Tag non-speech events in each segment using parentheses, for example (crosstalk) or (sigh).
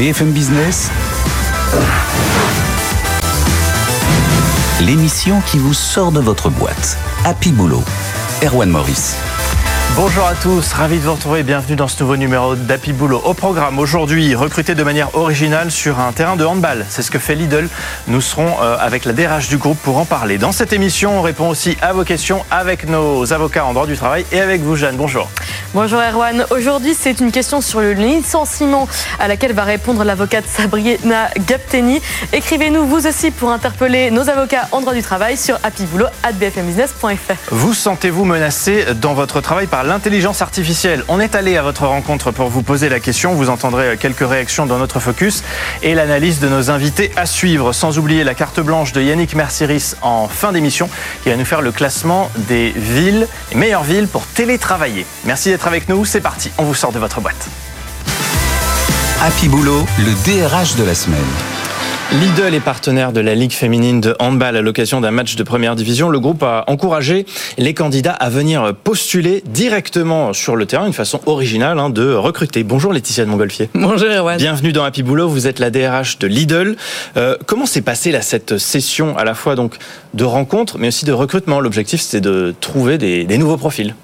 BFM Business, l'émission qui vous sort de votre boîte. Happy Boulot. Erwan Maurice. Bonjour à tous, ravi de vous retrouver. Bienvenue dans ce nouveau numéro d'Happy Boulot. Au programme aujourd'hui, recruter de manière originale sur un terrain de handball. C'est ce que fait Lidl. Nous serons euh, avec la DRH du groupe pour en parler. Dans cette émission, on répond aussi à vos questions avec nos avocats en droit du travail et avec vous, Jeanne. Bonjour. Bonjour Erwan. Aujourd'hui, c'est une question sur le licenciement à laquelle va répondre l'avocate Sabrina Gapteni. Écrivez-nous vous aussi pour interpeller nos avocats en droit du travail sur happyboulot.bfmbusiness.fr. Vous sentez-vous menacé dans votre travail par l'intelligence artificielle On est allé à votre rencontre pour vous poser la question. Vous entendrez quelques réactions dans notre focus et l'analyse de nos invités à suivre. Sans oublier la carte blanche de Yannick Merciris en fin d'émission qui va nous faire le classement des villes, les meilleures villes pour télétravailler. Merci d'être avec nous. C'est parti. On vous sort de votre boîte. Happy Boulot, le DRH de la semaine. Lidl est partenaire de la Ligue féminine de handball à l'occasion d'un match de première division. Le groupe a encouragé les candidats à venir postuler directement sur le terrain, une façon originale hein, de recruter. Bonjour Laetitia de Montgolfier. Bonjour Erwan. Bienvenue dans Happy Boulot, vous êtes la DRH de Lidl. Euh, comment s'est passée là, cette session à la fois donc de rencontre mais aussi de recrutement? L'objectif c'était de trouver des, des nouveaux profils.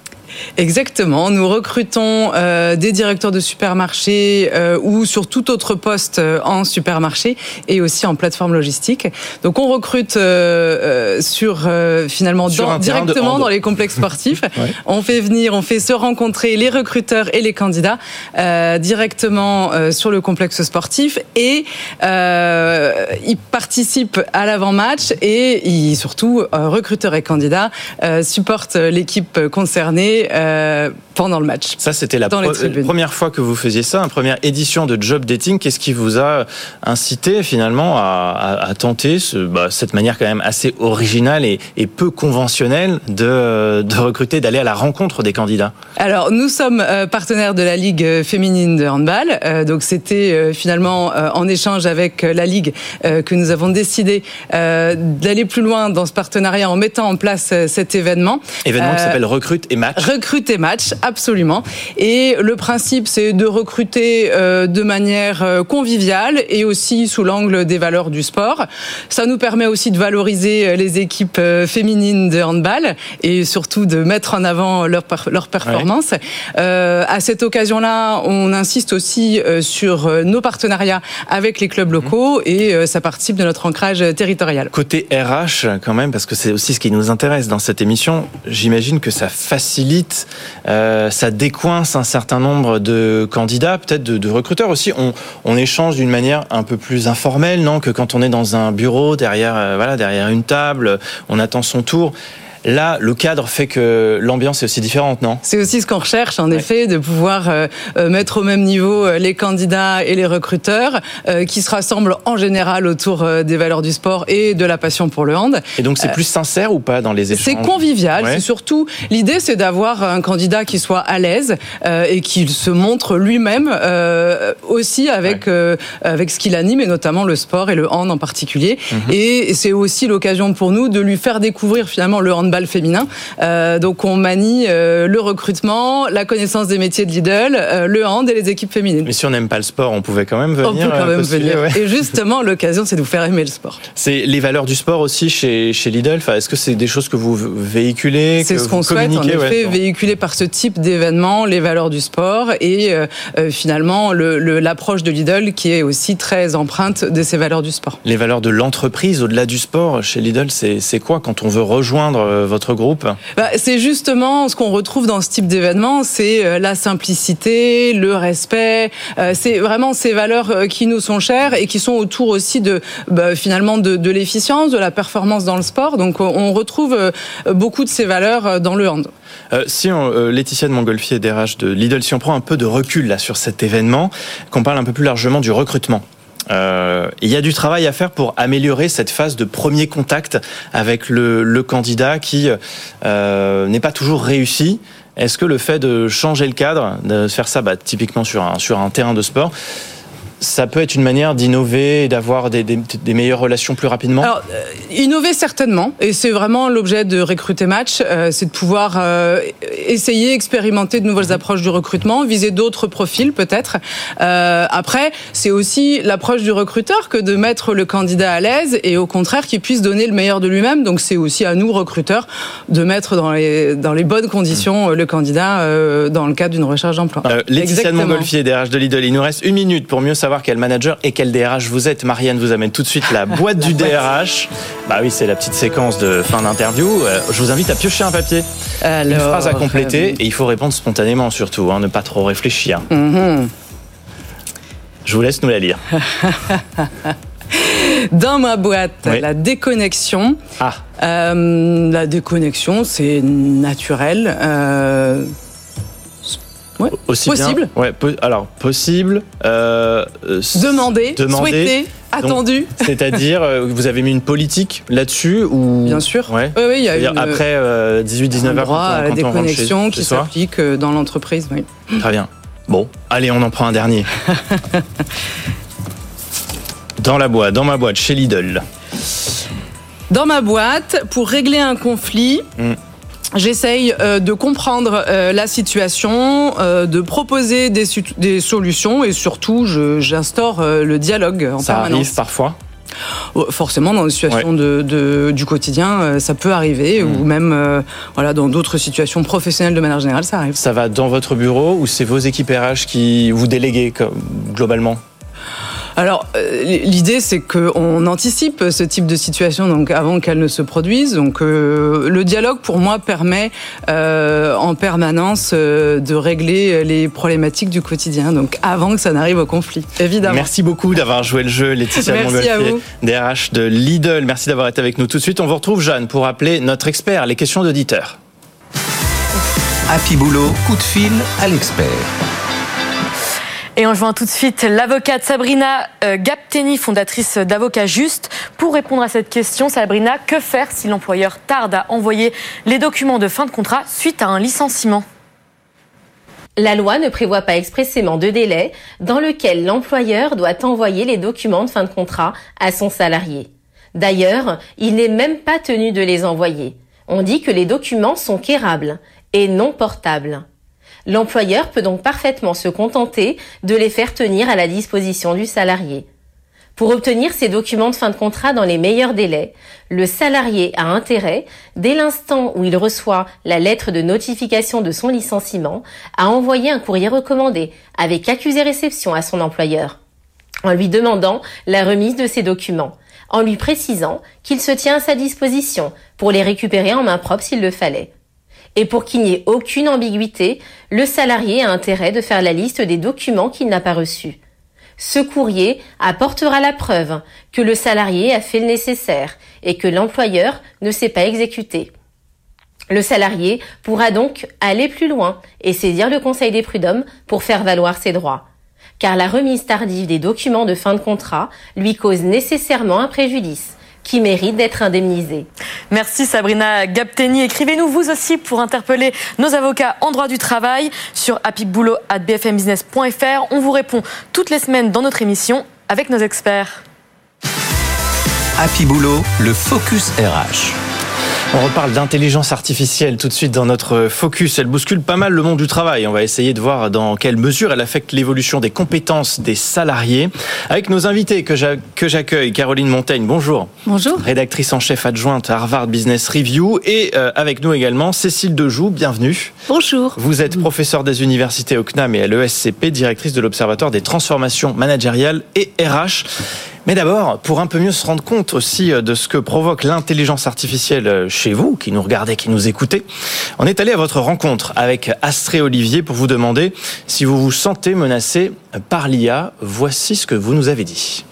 Exactement. Nous recrutons euh, des directeurs de supermarchés euh, ou sur tout autre poste euh, en supermarché et aussi en plateforme logistique. Donc on recrute euh, sur finalement Sur dans- directement dans les complexes sportifs. (laughs) Ouais. On fait venir, on fait se rencontrer les recruteurs et les candidats directement sur le complexe sportif et ils participent à l'avant-match et ils, surtout recruteurs et candidats supportent l'équipe concernée euh, pendant le match. Ça, c'était la première fois que vous faisiez ça, une première édition de Job Dating. Qu'est-ce qui vous a incité finalement à, à- à tenter ce- bah, cette manière quand même assez originale et, et peu conventionnelle de, de recruter, d'aller à la rencontre des candidats? Alors, nous sommes euh, partenaires de la Ligue euh, féminine de handball. Donc, c'était finalement en échange avec la Ligue que nous avons décidé d'aller plus loin dans ce partenariat en mettant en place cet événement. Événement qui s'appelle Recrute et Match. Recrute et match, absolument. Et le principe, c'est de recruter euh, de manière euh, conviviale et aussi sous l'angle des valeurs du sport. Ça nous permet aussi de valoriser euh, les équipes féminines de handball et surtout de mettre en avant leur, leur performance. Euh, à cette occasion-là, on insiste aussi sur nos partenariats avec les clubs locaux et ça participe de notre ancrage territorial. Côté RH, quand même, parce que c'est aussi ce qui nous intéresse dans cette émission, j'imagine que ça facilite, euh, ça décoince un certain nombre de candidats, peut-être de, recruteurs aussi. On, on échange d'une manière un peu plus informelle, non, que quand on est dans un bureau derrière, euh, voilà, derrière une table, on attend son tour. Là, le cadre fait que l'ambiance est aussi différente, non? C'est aussi ce qu'on recherche, en effet, de pouvoir euh, euh, mettre au même niveau euh, les candidats et les recruteurs, euh, qui se rassemblent en général autour des valeurs du sport et de la passion pour le hand. Et donc, c'est plus sincère ou pas dans les échanges? C'est convivial, Ouais. c'est surtout l'idée, c'est d'avoir un candidat qui soit à l'aise et qui se montre lui-même aussi avec avec ce qu'il anime et notamment le sport et le hand en particulier. Mhm. Et c'est aussi l'occasion pour nous de lui faire découvrir finalement le handball féminin. Euh, donc on manie euh, le recrutement, la connaissance des métiers de Lidl, euh, le hand et les équipes féminines. Mais si on n'aime pas le sport, on pouvait quand même venir. On peut quand même postuler, venir. ouais. Et justement, l'occasion, c'est de vous faire aimer le sport. C'est les valeurs du sport aussi chez, chez Lidl. Enfin, Est-ce que c'est des choses que vous véhiculez C'est ce qu'on souhaite, en effet, ouais. véhiculer par ce type d'événement les valeurs du sport et finalement le- le- l'approche de Lidl qui est aussi très empreinte de ces valeurs du sport. Les valeurs de l'entreprise au-delà du sport chez Lidl, c'est quoi quand on veut rejoindre votre groupe bah, C'est justement ce qu'on retrouve dans ce type d'événement, c'est la simplicité, le respect, c'est vraiment ces valeurs qui nous sont chères et qui sont autour aussi de bah, finalement de, de l'efficience, de la performance dans le sport. Donc on retrouve beaucoup de ces valeurs dans le hand. Euh, si on, euh, Laetitia de Montgolfier, DRH de Lidl, si on prend un peu de recul là sur cet événement, qu'on parle un peu plus largement du recrutement. Euh, il y a du travail à faire pour améliorer cette phase de premier contact avec le, le candidat qui euh, n'est pas toujours réussi. Est-ce que le fait de changer le cadre, de faire ça bah, typiquement sur un, sur un terrain de sport, ça peut être une manière d'innover et d'avoir des, des, des, meilleures relations plus rapidement? Alors, euh, innover certainement, et c'est vraiment l'objet de Recruter Match, euh, c'est de pouvoir euh, essayer, expérimenter de nouvelles approches du recrutement, viser d'autres profils peut-être. Euh, après, c'est aussi l'approche du recruteur que de mettre le candidat à l'aise et au contraire qu'il puisse donner le meilleur de lui-même. Donc c'est aussi à nous, recruteurs, de mettre dans les, dans les bonnes conditions le candidat euh, dans le cadre d'une recherche d'emploi. Euh, Laetitia de Montgolfier, DRH de Lidl, il nous reste une minute pour mieux savoir savoir quel manager et quel DRH vous êtes. Marianne vous amène tout de suite la boîte du (laughs) DRH. Bah oui, c'est la petite séquence de fin d'interview. Euh, je vous invite à piocher un papier, Alors, une phrase à compléter et il faut répondre spontanément surtout, hein, ne pas trop réfléchir. Mm -hmm. Je vous laisse nous la lire. (laughs) Dans ma boîte, oui. la déconnexion. Ah. Euh, la déconnexion, c'est naturel. Euh, Ouais, aussi possible. Bien, ouais, po alors possible. Euh, demander, demander, souhaiter, attendu. (laughs) C'est-à-dire, euh, vous avez mis une politique là-dessus ou Bien sûr. Ouais. Oui, oui, il y a une, après euh, 18-19 heures. à la déconnexion qui soir. s'applique euh, dans l'entreprise. Oui. Très bien. Bon, allez, on en prend un dernier. (laughs) dans la boîte, dans ma boîte, chez Lidl. Dans ma boîte, pour régler un conflit. Mm. J'essaye euh, de comprendre euh, la situation, euh, de proposer des, des, solutions et surtout j'instaure le dialogue en Ça permanence. arrive parfois Forcément, dans une situation ouais. de, de, du quotidien, ça peut arriver, mmh. ou même euh, voilà, dans d'autres situations professionnelles de manière générale, ça arrive. Ça va dans votre bureau ou c'est vos équipes RH qui vous déléguez globalement? Alors, euh, l'idée, c'est qu'on anticipe ce type de situation donc avant qu'elle ne se produise. Donc, euh, le dialogue, pour moi, permet euh, en permanence euh, de régler les problématiques du quotidien. Donc, avant que ça n'arrive au conflit, évidemment. Merci beaucoup d'avoir joué le jeu, Laetitia Montgolfier, DRH de Lidl. Merci d'avoir été avec nous tout de suite. On vous retrouve, Jeanne, pour appeler notre expert, les questions d'auditeurs. Happy Boulot, coup de fil à l'expert. Et on joint tout de suite l'avocate Sabrina euh, Gapteni, fondatrice d'Avocat Juste. Pour répondre à cette question, Sabrina, que faire si l'employeur tarde à envoyer les documents de fin de contrat suite à un licenciement? La loi ne prévoit pas expressément de délai dans lequel l'employeur doit envoyer les documents de fin de contrat à son salarié. D'ailleurs, il n'est même pas tenu de les envoyer. On dit que les documents sont quérables et non portables. L'employeur peut donc parfaitement se contenter de les faire tenir à la disposition du salarié. Pour obtenir ces documents de fin de contrat dans les meilleurs délais, le salarié a intérêt, dès l'instant où il reçoit la lettre de notification de son licenciement, à envoyer un courrier recommandé avec accusé réception à son employeur, en lui demandant la remise de ces documents, en lui précisant qu'il se tient à sa disposition pour les récupérer en main propre s'il le fallait. Et pour qu'il n'y ait aucune ambiguïté, le salarié a intérêt de faire la liste des documents qu'il n'a pas reçus. Ce courrier apportera la preuve que le salarié a fait le nécessaire et que l'employeur ne s'est pas exécuté. Le salarié pourra donc aller plus loin et saisir le Conseil des prud'hommes pour faire valoir ses droits. Car la remise tardive des documents de fin de contrat lui cause nécessairement un préjudice qui mérite d'être indemnisé. Merci Sabrina Gapteni. Écrivez-nous vous aussi pour interpeller nos avocats en droit du travail sur happyboulot@bfmbusiness.fr. On vous répond toutes les semaines dans notre émission avec nos experts. Happy Boulot, le focus RH. On reparle d'intelligence artificielle tout de suite dans notre focus. Elle bouscule pas mal le monde du travail. On va essayer de voir dans quelle mesure elle affecte l'évolution des compétences des salariés. Avec nos invités que j'accueille, Caroline Montaigne, bonjour. Bonjour. Rédactrice en chef adjointe à Harvard Business Review. Et euh, avec nous également Cécile Dejoux, bienvenue. Bonjour. Vous êtes professeure des universités au CNAM et à l'ESCP, directrice de l'Observatoire des transformations managériales et RH. Mais d'abord, pour un peu mieux se rendre compte aussi de ce que provoque l'intelligence artificielle chez vous, qui nous regardez, qui nous écoutez, on est allé à votre rencontre avec Astré Olivier pour vous demander si vous vous sentez menacé par l'IA. Voici ce que vous nous avez dit.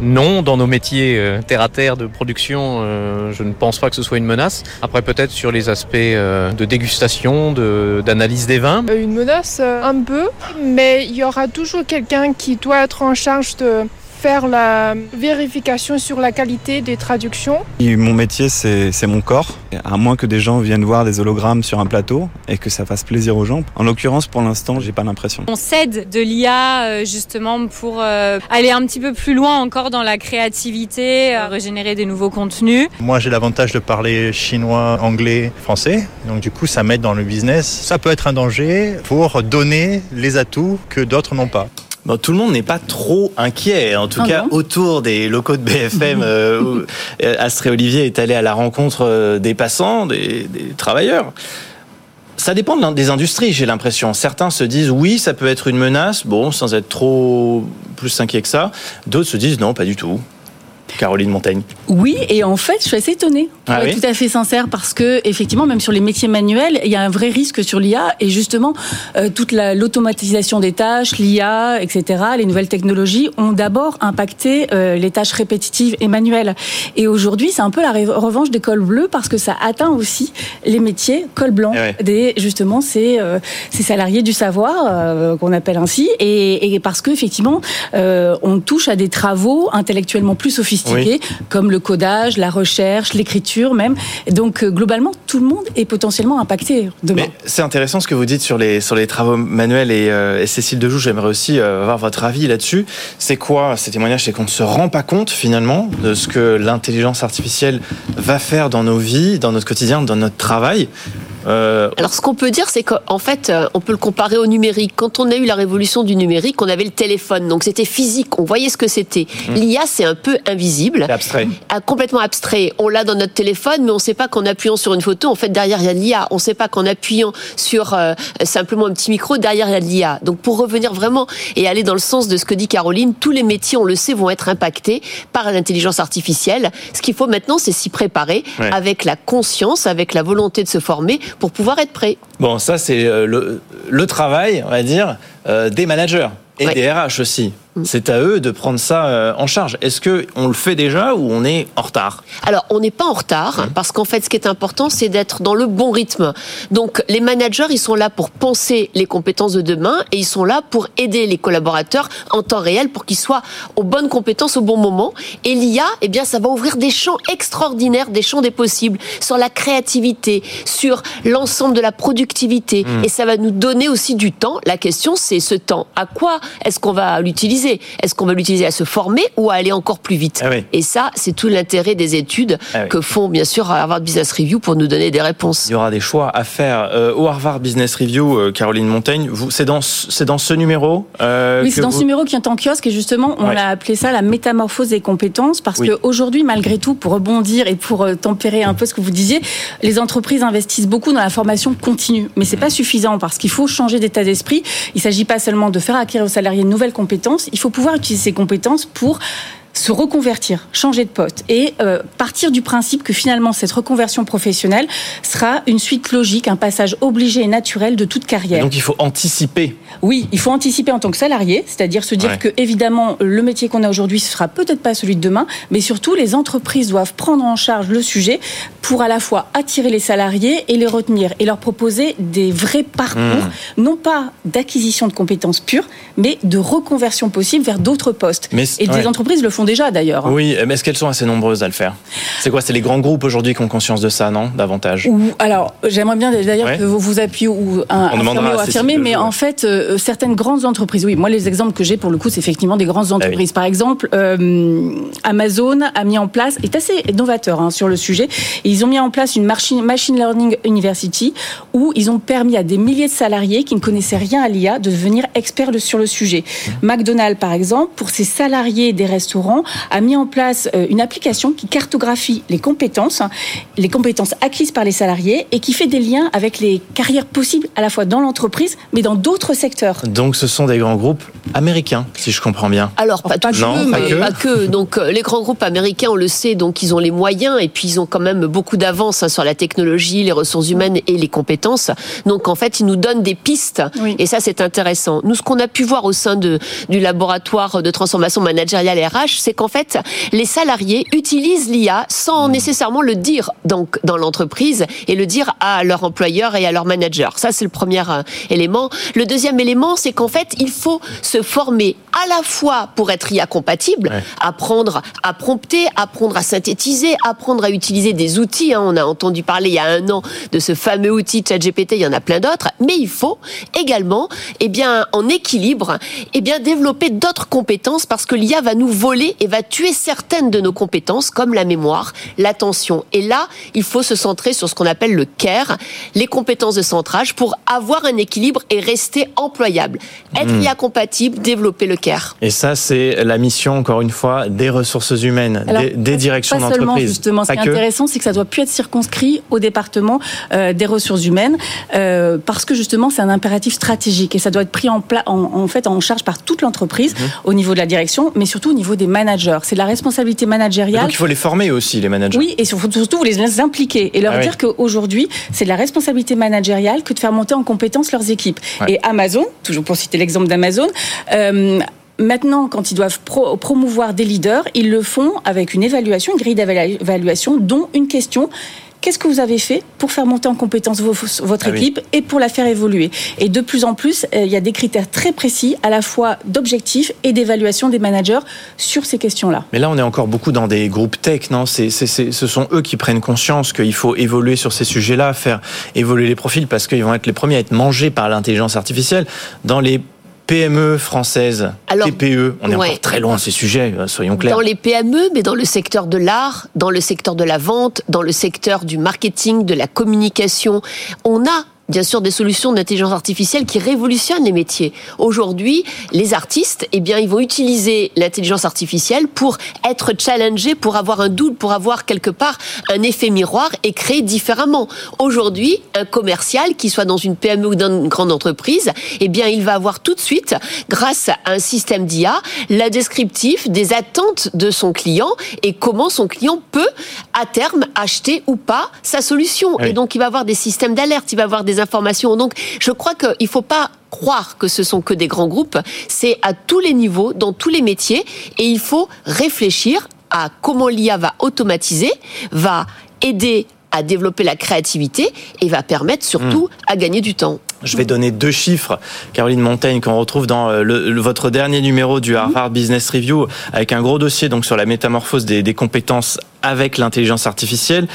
Non, dans nos métiers euh, terre à terre de production, euh, je ne pense pas que ce soit une menace. Après, peut-être sur les aspects euh, de dégustation, d'analyse des vins. Une menace, un peu, mais il y aura toujours quelqu'un qui doit être en charge de faire la vérification sur la qualité des traductions. mon métier, c'est mon corps. À moins que des gens viennent voir des hologrammes sur un plateau et que ça fasse plaisir aux gens. En l'occurrence, pour l'instant, j'ai pas l'impression. On s'aide de l'IA euh, justement pour euh, aller un petit peu plus loin encore dans la créativité, euh, régénérer des nouveaux contenus. Moi, j'ai l'avantage de parler chinois, anglais, français. Donc du coup, ça m'aide dans le business. Ça peut être un danger pour donner les atouts que d'autres n'ont pas tout le monde n'est pas trop inquiet, en tout ah cas autour des locaux de BFM. (laughs) euh, où euh, Astré Olivier est allé à la rencontre euh, des passants, des, des travailleurs. Ça dépend des industries, j'ai l'impression. Certains se disent oui, ça peut être une menace, bon, sans être trop plus inquiet que ça. D'autres se disent non, pas du tout. Caroline Montaigne. Oui, et en fait, je suis assez étonnée, pour ah être tout à fait sincère, parce que effectivement, même sur les métiers manuels, il y a un vrai risque sur l'IA, et justement, euh, toute l'automatisation des tâches, l'IA, etc., les nouvelles technologies ont d'abord impacté euh, les tâches répétitives et manuelles. Et aujourd'hui, c'est un peu la revanche des cols bleus, parce que ça atteint aussi les métiers col blanc, eh des justement ces, euh, ces salariés du savoir qu'on appelle ainsi, et, et parce que effectivement, on touche à des travaux intellectuellement plus sophistiqués comme le codage, la recherche, l'écriture même. donc euh, globalement, tout le monde est potentiellement impacté demain. C'est intéressant ce que vous dites sur les, travaux manuels et, euh, Cécile Dejoux, j'aimerais aussi euh, avoir votre avis là-dessus. C'est quoi ces témoignages? C'est qu'on ne se rend pas compte finalement de ce que l'intelligence artificielle va faire dans nos vies, dans notre quotidien, dans notre travail? Euh, Alors ce qu'on peut dire, c'est qu'en fait, euh, on peut le comparer au numérique. Quand on a eu la révolution du numérique, on avait le téléphone, donc c'était physique, on voyait ce que c'était. Mmh. L'IA, c'est un peu invisible, abstrait, ah, complètement abstrait. On l'a dans notre téléphone, mais on ne sait pas qu'en appuyant sur une photo, en fait derrière il y a de l'IA. On ne sait pas qu'en appuyant sur euh, simplement un petit micro, derrière il y a de l'IA. Donc pour revenir vraiment et aller dans le sens de ce que dit Caroline, tous les métiers, on le sait, vont être impactés par l'intelligence artificielle. Ce qu'il faut maintenant, c'est s'y préparer avec la conscience, avec la volonté de se former pour pouvoir être prêt. Bon, ça c'est euh, le, le, travail, on va dire, euh, des managers et des RH aussi. Mm. C'est à eux de prendre ça euh, en charge. Est-ce que on le fait déjà ou on est en retard? Alors, on n'est pas en retard parce qu'en fait, ce qui est important, c'est d'être dans le bon rythme. Donc, les managers, ils sont là pour penser les compétences de demain et ils sont là pour aider les collaborateurs en temps réel pour qu'ils soient aux bonnes compétences au bon moment. Et l'IA, eh bien, ça va ouvrir des champs extraordinaires, des champs des possibles sur la créativité, sur l'ensemble de la productivité. Mm. Et ça va nous donner aussi du temps. La question, c'est ce temps. À quoi est-ce qu'on va l'utiliser? Est-ce qu'on va l'utiliser à se former ou à aller encore plus vite ah Et ça, c'est tout l'intérêt des études ah que font bien sûr Harvard Business Review pour nous donner des réponses. Il y aura des choix à faire. Euh, au Harvard Business Review, euh, Caroline Montaigne, c'est dans, dans ce numéro euh, Oui, c'est dans ce numéro qui est en kiosque et justement, on a appelé ça la métamorphose des compétences parce qu'aujourd'hui, malgré tout, pour rebondir et pour tempérer un peu ce que vous disiez, les entreprises investissent beaucoup dans la formation continue. Mais c'est pas suffisant parce qu'il faut changer d'état d'esprit. Il s'agit pas seulement de faire acquérir aux salariés de nouvelles compétences, il faut pouvoir utiliser ces compétences pour se reconvertir, changer de poste et euh, partir du principe que finalement cette reconversion professionnelle sera une suite logique, un passage obligé et naturel de toute carrière. donc il faut anticiper. Oui, il faut anticiper en tant que salarié, c'est-à-dire se dire que évidemment le métier qu'on a aujourd'hui ce sera peut-être pas celui de demain, mais surtout les entreprises doivent prendre en charge le sujet pour à la fois attirer les salariés et les retenir et leur proposer des vrais parcours, hmm. non pas d'acquisition de compétences pures, mais de reconversion possible vers d'autres postes. et des entreprises le font déjà d'ailleurs. Hein. Oui, mais est-ce qu'elles sont assez nombreuses à le faire? C'est quoi C'est les grands groupes aujourd'hui qui ont conscience de ça, non Davantage? Alors, j'aimerais bien d'ailleurs que vous vous appuyez ou, un, ou affirmer, mais en fait, euh, certaines grandes entreprises, oui, moi les exemples que j'ai pour le coup, c'est effectivement des grandes ah entreprises. Par exemple, euh, Amazon a mis en place, est assez novateur hein, sur le sujet, ils ont mis en place une machine, machine Learning University où ils ont permis à des milliers de salariés qui ne connaissaient rien à l'IA de devenir experts sur le sujet. Mmh. McDonald's, par exemple, pour ses salariés des restaurants, a mis en place une application qui cartographie les compétences, les compétences acquises par les salariés et qui fait des liens avec les carrières possibles à la fois dans l'entreprise mais dans d'autres secteurs. Donc ce sont des grands groupes américains, si je comprends bien. Alors pas, pas, que, pas, que. pas que. Donc les grands groupes américains, on le sait, donc ils ont les moyens et puis ils ont quand même beaucoup d'avance hein, sur la technologie, les ressources humaines et les compétences. Donc en fait, ils nous donnent des pistes et ça c'est intéressant. Nous, ce qu'on a pu voir au sein de, du laboratoire de transformation managériale RH, c'est qu'en fait, les salariés utilisent l'IA sans mmh. nécessairement le dire donc dans l'entreprise et le dire à leur employeur et à leur manager. Ça c'est le premier euh, élément. Le deuxième élément, c'est qu'en fait, il faut se former à la fois pour être IA compatible, apprendre à prompter, apprendre à synthétiser, apprendre à utiliser des outils. Hein. On a entendu parler il y a un an de ce fameux outil ChatGPT, il y en a plein d'autres. Mais il faut également, eh bien, en équilibre, eh bien, développer d'autres compétences parce que l'IA va nous voler et va tuer certaines de nos compétences comme la mémoire, l'attention. Et là, il faut se centrer sur ce qu'on appelle le CARE, les compétences de centrage pour avoir un équilibre et rester employable. Être mmh. IA compatible, développer le CARE. Et ça, c'est la mission, encore une fois, des ressources humaines, des, directions d'entreprise. Justement, ce qui est intéressant, c'est que ça doit plus être circonscrit au département euh, des ressources humaines, euh, parce que justement, c'est un impératif stratégique et ça doit être pris en, en, fait en charge par toute l'entreprise mhm. au niveau de la direction, mais surtout au niveau des managers. C'est la responsabilité managériale. donc il faut les former aussi, les managers. Oui, et surtout, vous les impliquer et leur ah dire qu'aujourd'hui, c'est de la responsabilité managériale que de faire monter en compétence leurs équipes. Et Amazon, toujours pour citer l'exemple d'Amazon, euh, Maintenant, quand ils doivent promouvoir des leaders, ils le font avec une évaluation, une grille d'évaluation, dont une question Qu'est-ce que vous avez fait pour faire monter en compétence votre ah équipe et pour la faire évoluer? Et de plus en plus, euh, il y a des critères très précis, à la fois d'objectifs et d'évaluation des managers sur ces questions-là. Mais là, on est encore beaucoup dans des groupes tech, non? Ce sont eux qui prennent conscience qu'il faut évoluer sur ces sujets-là, faire évoluer les profils, parce qu'ils vont être les premiers à être mangés par l'intelligence artificielle. Dans les PME françaises, TPE, on est encore très loin de ces sujets, euh, soyons clairs. Dans les PME, mais dans le secteur de l'art, dans le secteur de la vente, dans le secteur du marketing, de la communication, on a bien sûr des solutions d'intelligence artificielle qui révolutionnent les métiers. Aujourd'hui, les artistes, eh bien, ils vont utiliser l'intelligence artificielle pour être challengés, pour avoir un doute, pour avoir quelque part un effet miroir et créer différemment. Aujourd'hui, un commercial, qui soit dans une PME ou dans une grande entreprise, eh bien, il va avoir tout de suite, grâce à un système d'IA, la descriptif des attentes de son client et comment son client peut, à terme, acheter ou pas sa solution. Et donc, il va avoir des systèmes d'alerte, il va avoir des informations. Donc, je crois qu'il ne faut pas croire que ce sont que des grands groupes. C'est à tous les niveaux, dans tous les métiers, et il faut réfléchir à comment l'IA va automatiser, va aider à développer la créativité et va permettre surtout hmm. à gagner du temps. Je vais donner deux chiffres, Caroline Montaigne, qu'on retrouve dans euh, le, votre dernier numéro du Harvard Business Review, avec un gros dossier donc sur la métamorphose des, des compétences avec l'intelligence artificielle.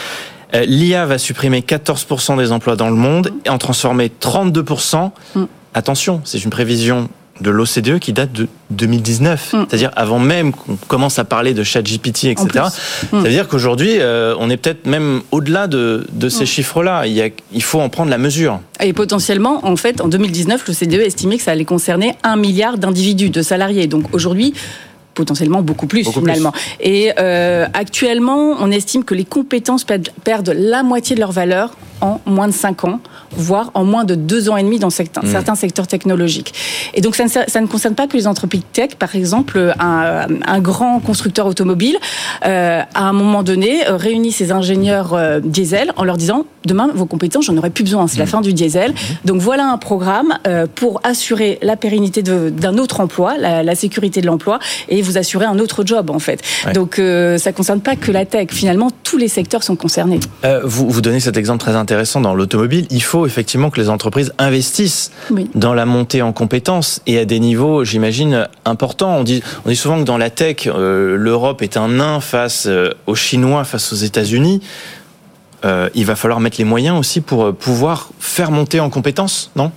Euh, L'IA va supprimer 14% des emplois dans le monde et en transformer 32%. Mm. Attention, c'est une prévision de l'OCDE qui date de 2019, mm. c'est-à-dire avant même qu'on commence à parler de ChatGPT, etc. Mm. Ça veut dire qu'aujourd'hui, euh, on est peut-être même au-delà de, ces chiffres-là. Il, il, faut en prendre la mesure. Et potentiellement, en fait, en 2019, l'OCDE estimait que ça allait concerner un milliard d'individus, de salariés. Donc aujourd'hui, potentiellement beaucoup plus finalement. Et euh, actuellement, on estime que les compétences perdent la moitié de leur valeur en moins de 5 ans, voire en moins de 2 ans et demi dans certains, mmh. certains secteurs technologiques. Et donc ça ne, ça ne, concerne pas que les entreprises tech. Par exemple, un, un grand constructeur automobile, euh, à un moment donné, euh, réunit ses ingénieurs euh, diesel en leur disant demain vos compétences, j'en aurai plus besoin, c'est la mmh. fin du diesel. Mmh. Donc voilà un programme euh, pour assurer la pérennité d'un autre emploi, la, la sécurité de l'emploi, et vous assurer un autre job en fait. Donc ça concerne pas que la tech. Finalement, tous les secteurs sont concernés. vous, vous donnez cet exemple très intéressant intéressant dans l'automobile, il faut effectivement que les entreprises investissent dans la montée en compétences et à des niveaux, j'imagine, importants. On dit, on dit souvent que dans la tech, euh, l'Europe est un nain face euh, aux Chinois, face aux États-Unis. Euh, il va falloir mettre les moyens aussi pour pouvoir faire monter en compétences, non?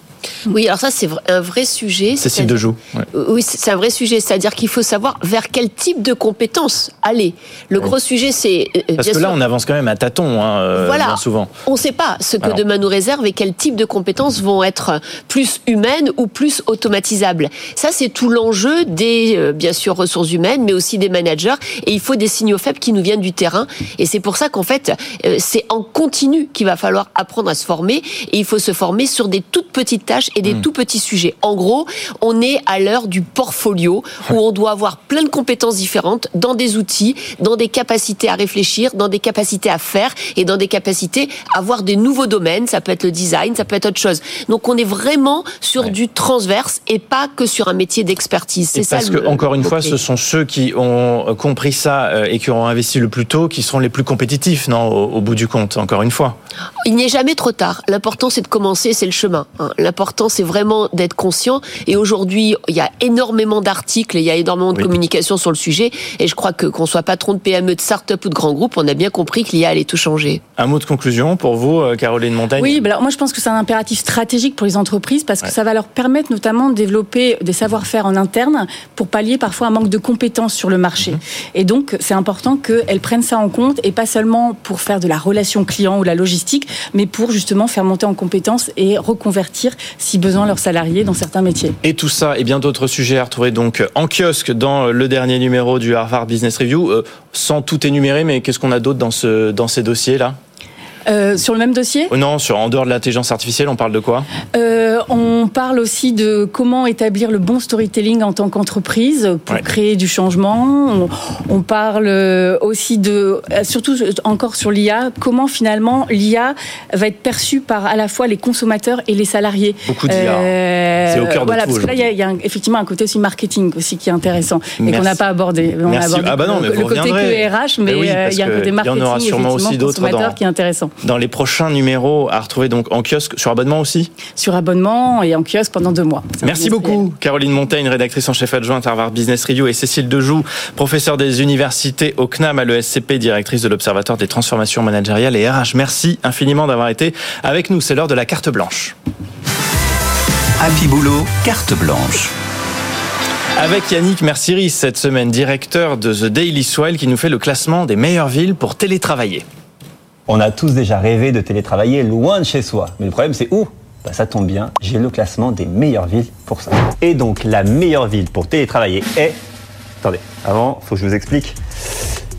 Oui, alors ça c'est un vrai sujet. Cécile de Joux. Oui, c'est un vrai sujet. C'est-à-dire qu'il faut savoir vers quel type de compétences aller. Le gros sujet, c'est euh, parce que là, on avance quand même à tâtons, hein, euh, voilà. souvent. On ne sait pas ce que demain nous réserve et quel type de compétences vont être plus humaines ou plus automatisables. Ça, c'est tout l'enjeu des, euh, bien sûr, ressources humaines, mais aussi des managers. Et il faut des signaux faibles qui nous viennent du terrain. Et c'est pour ça qu'en fait, c'est en continu qu'il va falloir apprendre à se former. Et il faut se former sur des toutes petites tâches et des hmm. tout petits sujets. En gros, on est à l'heure du portfolio où on doit avoir plein de compétences différentes dans des outils, dans des capacités à réfléchir, dans des capacités à faire et dans des capacités à avoir des nouveaux domaines. Ça peut être le design, ça peut être autre chose. Donc on est vraiment sur du transverse et pas que sur un métier d'expertise. C'est ça. Parce que encore une fois, ce sont ceux qui ont compris ça euh, et qui auront investi le plus tôt qui seront les plus compétitifs, non, au, bout du compte. Encore une fois. Il n'y est jamais trop tard. L'important c'est de commencer, c'est le chemin. Hein. L'important c'est vraiment d'être conscient. Et aujourd'hui, il y a énormément d'articles, il y a énormément de communication sur le sujet. Et je crois que qu'on soit patron de PME, de start-up ou de grand groupe, on a bien compris qu'il y allait tout changer. Un mot de conclusion pour vous, euh, Caroline Montagne Oui, bah alors moi je pense que c'est un impératif stratégique pour les entreprises parce que ça va leur permettre notamment de développer des savoir-faire en interne pour pallier parfois un manque de compétences sur le marché. Mhm. Et donc c'est important qu'elles prennent ça en compte et pas seulement pour faire de la relation client ou la logistique, mais pour justement faire monter en compétences et reconvertir si besoin leurs salariés dans certains métiers. Et tout ça et bien d'autres sujets à retrouver donc en kiosque dans le dernier numéro du Harvard Business Review. Euh, sans tout énumérer, mais qu'est-ce qu'on a d'autre dans, ce, dans ces dossiers-là? Euh, sur le même dossier? Oh Non, sur en dehors de l'intelligence artificielle, on parle de quoi? Euh, On parle aussi de comment établir le bon storytelling en tant qu'entreprise pour créer du changement. On, parle euh, aussi de, surtout encore sur l'IA, comment finalement l'IA va être perçue par à la fois les consommateurs et les salariés. Beaucoup d'IA. C'est au cœur de voilà, tout. Parce que là, il y a, effectivement un côté aussi marketing aussi qui est intéressant et qu'on n'a pas abordé. On Merci. ah bah non, mais le, côté que RH, mais il y a un côté marketing il y en aura sûrement aussi d'autres qui est intéressant dans les prochains numéros à retrouver donc en kiosque sur abonnement aussi Sur abonnement et en kiosque pendant deux mois. Merci beaucoup Caroline Montaigne, rédactrice en chef adjointe Harvard Business Review et Cécile Dejoux, professeure des universités au CNAM à l'ESCP, directrice de l'Observatoire des transformations managériales et RH. Merci infiniment d'avoir été avec nous. C'est l'heure de la carte blanche. Happy Boulot, carte blanche. Avec Yannick Merciris cette semaine, directeur de The Daily Swell, qui nous fait le classement des meilleures villes pour télétravailler. On a tous déjà rêvé de télétravailler loin de chez soi. Mais le problème, c'est où? Bah, Ça tombe bien, j'ai le classement des meilleures villes pour ça. Et donc, la meilleure ville pour télétravailler est... Attendez, avant, faut que je vous explique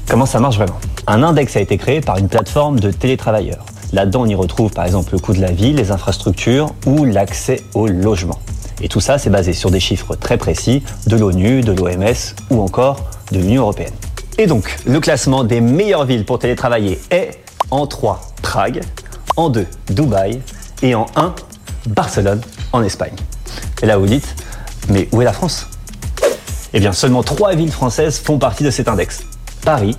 comment ça marche vraiment. Un index a été créé par une plateforme de télétravailleurs. Là-dedans, on y retrouve par exemple le coût de la vie, les infrastructures ou l'accès au logement. Et tout ça, c'est basé sur des chiffres très précis de l'ONU, de l'OMS ou encore de l'Union européenne. Et donc, le classement des meilleures villes pour télétravailler est en 3, Prague, en 2, Dubaï, et en 1, Barcelone, en Espagne. Et là, vous dites, mais où est la France? Eh bien, seulement 3 villes françaises font partie de cet index. Paris,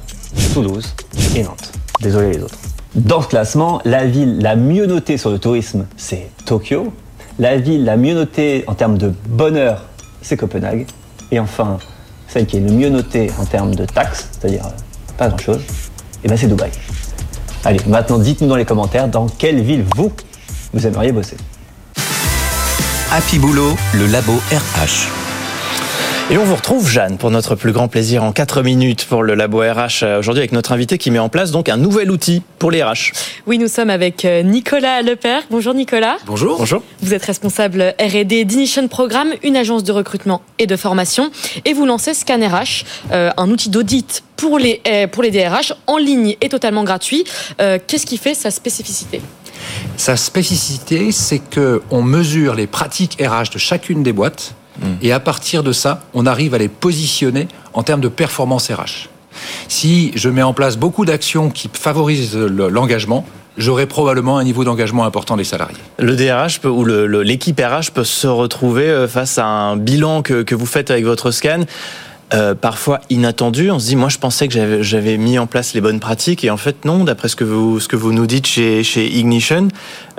Toulouse et Nantes. Désolé les autres. Dans ce classement, la ville la mieux notée sur le tourisme, c'est Tokyo. La ville la mieux notée en termes de bonheur, c'est Copenhague. Et enfin, celle qui est le mieux notée en termes de taxes, c'est-à-dire euh, pas grand-chose, et ben c'est Dubaï. Allez, maintenant dites-nous dans les commentaires dans quelle ville vous, vous aimeriez bosser. Happy Boulot, le labo RH. Et on vous retrouve, Jeanne, pour notre plus grand plaisir en 4 minutes pour le Labo RH euh, aujourd'hui avec notre invité qui met en place donc un nouvel outil pour les RH. Oui, nous sommes avec euh, Nicolas Lepère. Bonjour Nicolas. Bonjour. Bonjour. Vous êtes responsable R&D d'Ignition Programme, une agence de recrutement et de formation. Et vous lancez Scan RH, euh, un outil d'audit pour les, pour les DRH en ligne et totalement gratuit. Qu'est-ce qui fait sa spécificité? Sa spécificité, c'est qu'on mesure les pratiques RH de chacune des boîtes Mm. Et à partir de ça, on arrive à les positionner en termes de performance RH. Si je mets en place beaucoup d'actions qui favorisent l'engagement, j'aurai probablement un niveau d'engagement important des salariés. Le DRH ou l'équipe RH peut se retrouver euh, face à un bilan que, vous faites avec votre scan. Euh, parfois inattendu. On se dit, moi, je pensais que j'avais mis en place les bonnes pratiques, et en fait, non. D'après ce que vous nous dites chez, chez Ignition,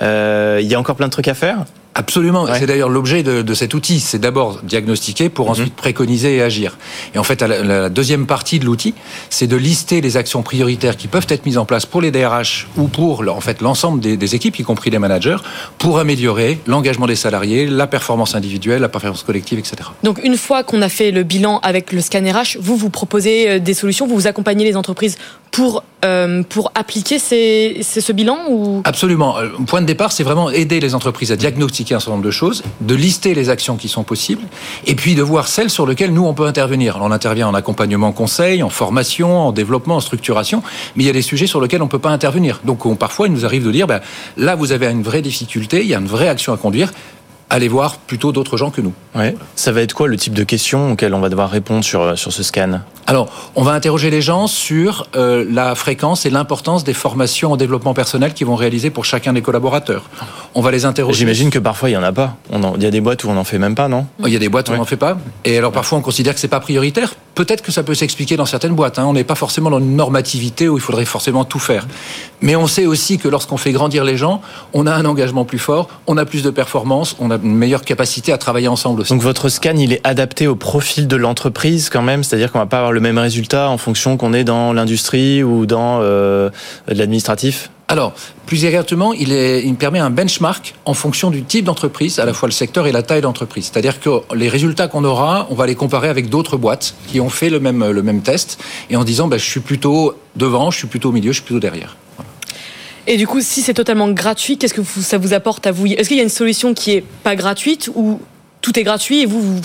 euh, il y a encore plein de trucs à faire. Absolument. C'est d'ailleurs l'objet de, de, cet outil. C'est d'abord diagnostiquer pour mhm. ensuite préconiser et agir. Et en fait, la, la deuxième partie de l'outil, c'est de lister les actions prioritaires qui peuvent être mises en place pour les DRH ou pour en fait l'ensemble des, des, équipes, y compris les managers, pour améliorer l'engagement des salariés, la performance individuelle, la performance collective, etc. Donc une fois qu'on a fait le bilan avec le scan RH, vous vous proposez euh, des solutions, vous vous accompagnez les entreprises pour euh, pour appliquer ces, ce bilan ou? Absolument. Le euh, point de départ, c'est vraiment aider les entreprises à diagnostiquer un certain nombre de choses, de lister les actions qui sont possibles, et puis de voir celles sur lesquelles nous on peut intervenir. On intervient en accompagnement, conseil, en formation, en développement, en structuration, mais il y a des sujets sur lesquels on peut pas intervenir. Donc on, parfois, il nous arrive de dire, ben, là vous avez une vraie difficulté, il y a une vraie action à conduire aller voir plutôt d'autres gens que nous. Ouais. Ça va être quoi le type de questions auxquelles on va devoir répondre sur, euh, sur ce scan? Alors, on va interroger les gens sur euh, la fréquence et l'importance des formations en développement personnel qu'ils vont réaliser pour chacun des collaborateurs. On va les interroger. J'imagine que parfois il y en a pas. Il y a des boîtes où on n'en fait même pas, non? Il y a des boîtes où on n'en fait pas. Et alors parfois on considère que c'est pas prioritaire. Peut-être que ça peut s'expliquer dans certaines boîtes. Hein. On n'est pas forcément dans une normativité où il faudrait forcément tout faire. Mais on sait aussi que lorsqu'on fait grandir les gens, on a un engagement plus fort, on a plus de performance, on a une meilleure capacité à travailler ensemble aussi. Donc votre scan, il est adapté au profil de l'entreprise quand même, c'est-à-dire qu'on va pas avoir le même résultat en fonction qu'on est dans l'industrie ou dans euh, l'administratif? Alors, plus exactement, il, est, il permet un benchmark en fonction du type d'entreprise, à la fois le secteur et la taille d'entreprise. C'est-à-dire que les résultats qu'on aura, on va les comparer avec d'autres boîtes qui ont fait le même, le même test, et en disant, ben, je suis plutôt devant, je suis plutôt au milieu, je suis plutôt derrière. Et du coup, si c'est totalement gratuit, qu'est-ce que ça vous apporte à vous? Est-ce qu'il y a une solution qui est pas gratuite ou tout est gratuit et vous, vous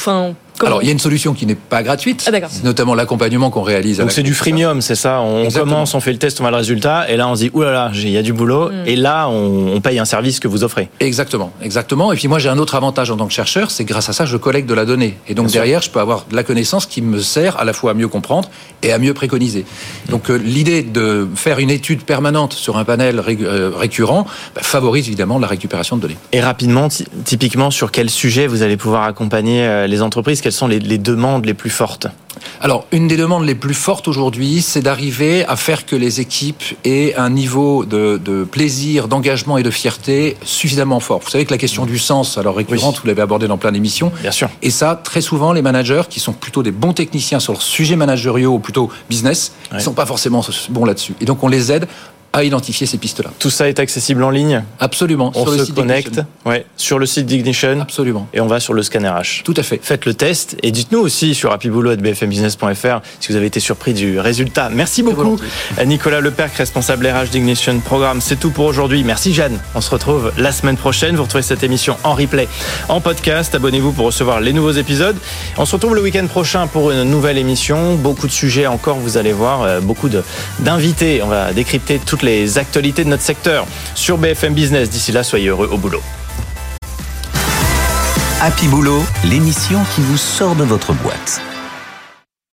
alors, il y a une solution qui n'est pas gratuite, ah, notamment l'accompagnement qu'on réalise. Donc c'est du freemium, c'est ça On commence, on fait le test, on a le résultat, et là on se dit, oulala, il y a du boulot, mm. et là on, paye un service que vous offrez. Exactement, exactement. Et puis moi j'ai un autre avantage en tant que chercheur, c'est grâce à ça je collecte de la donnée. Et donc derrière, je peux avoir de la connaissance qui me sert à la fois à mieux comprendre et à mieux préconiser. Donc euh, l'idée de faire une étude permanente sur un panel euh, récurrent bah, favorise évidemment la récupération de données. Et rapidement, typiquement, sur quel sujet vous allez pouvoir accompagner euh, les entreprises? Quelles sont les, demandes les plus fortes alors, une des demandes les plus fortes aujourd'hui, c'est d'arriver à faire que les équipes aient un niveau de, plaisir, d'engagement et de fierté suffisamment fort. Vous savez que la question du sens, alors récurrente, vous l'avez abordé dans plein d'émissions. Bien sûr. Et ça, très souvent, les managers, qui sont plutôt des bons techniciens sur le sujet managériaux ou plutôt business, ne sont pas forcément bons là-dessus. Et donc, on les aide à identifier ces pistes-là. Tout ça est accessible en ligne Absolument. On se connecte ouais, sur le site d'Ignition. Absolument. Et on va sur le scanner H. Tout à fait. Faites le test et dites-nous aussi sur happyboulot.bfmbusiness.fr si vous avez été surpris du résultat. Merci beaucoup Nicolas Leperc, responsable RH d'Ignition Programme. C'est tout pour aujourd'hui. Merci Jeanne. On se retrouve la semaine prochaine. Vous retrouvez cette émission en replay, en podcast. Abonnez-vous pour recevoir les nouveaux épisodes. On se retrouve le week-end prochain pour une nouvelle émission. Beaucoup de sujets encore, vous allez voir. Euh, beaucoup d'invités. On va décrypter toutes les actualités de notre secteur sur BFM Business. D'ici là, soyez heureux au boulot. Happy Boulot, l'émission qui vous sort de votre boîte.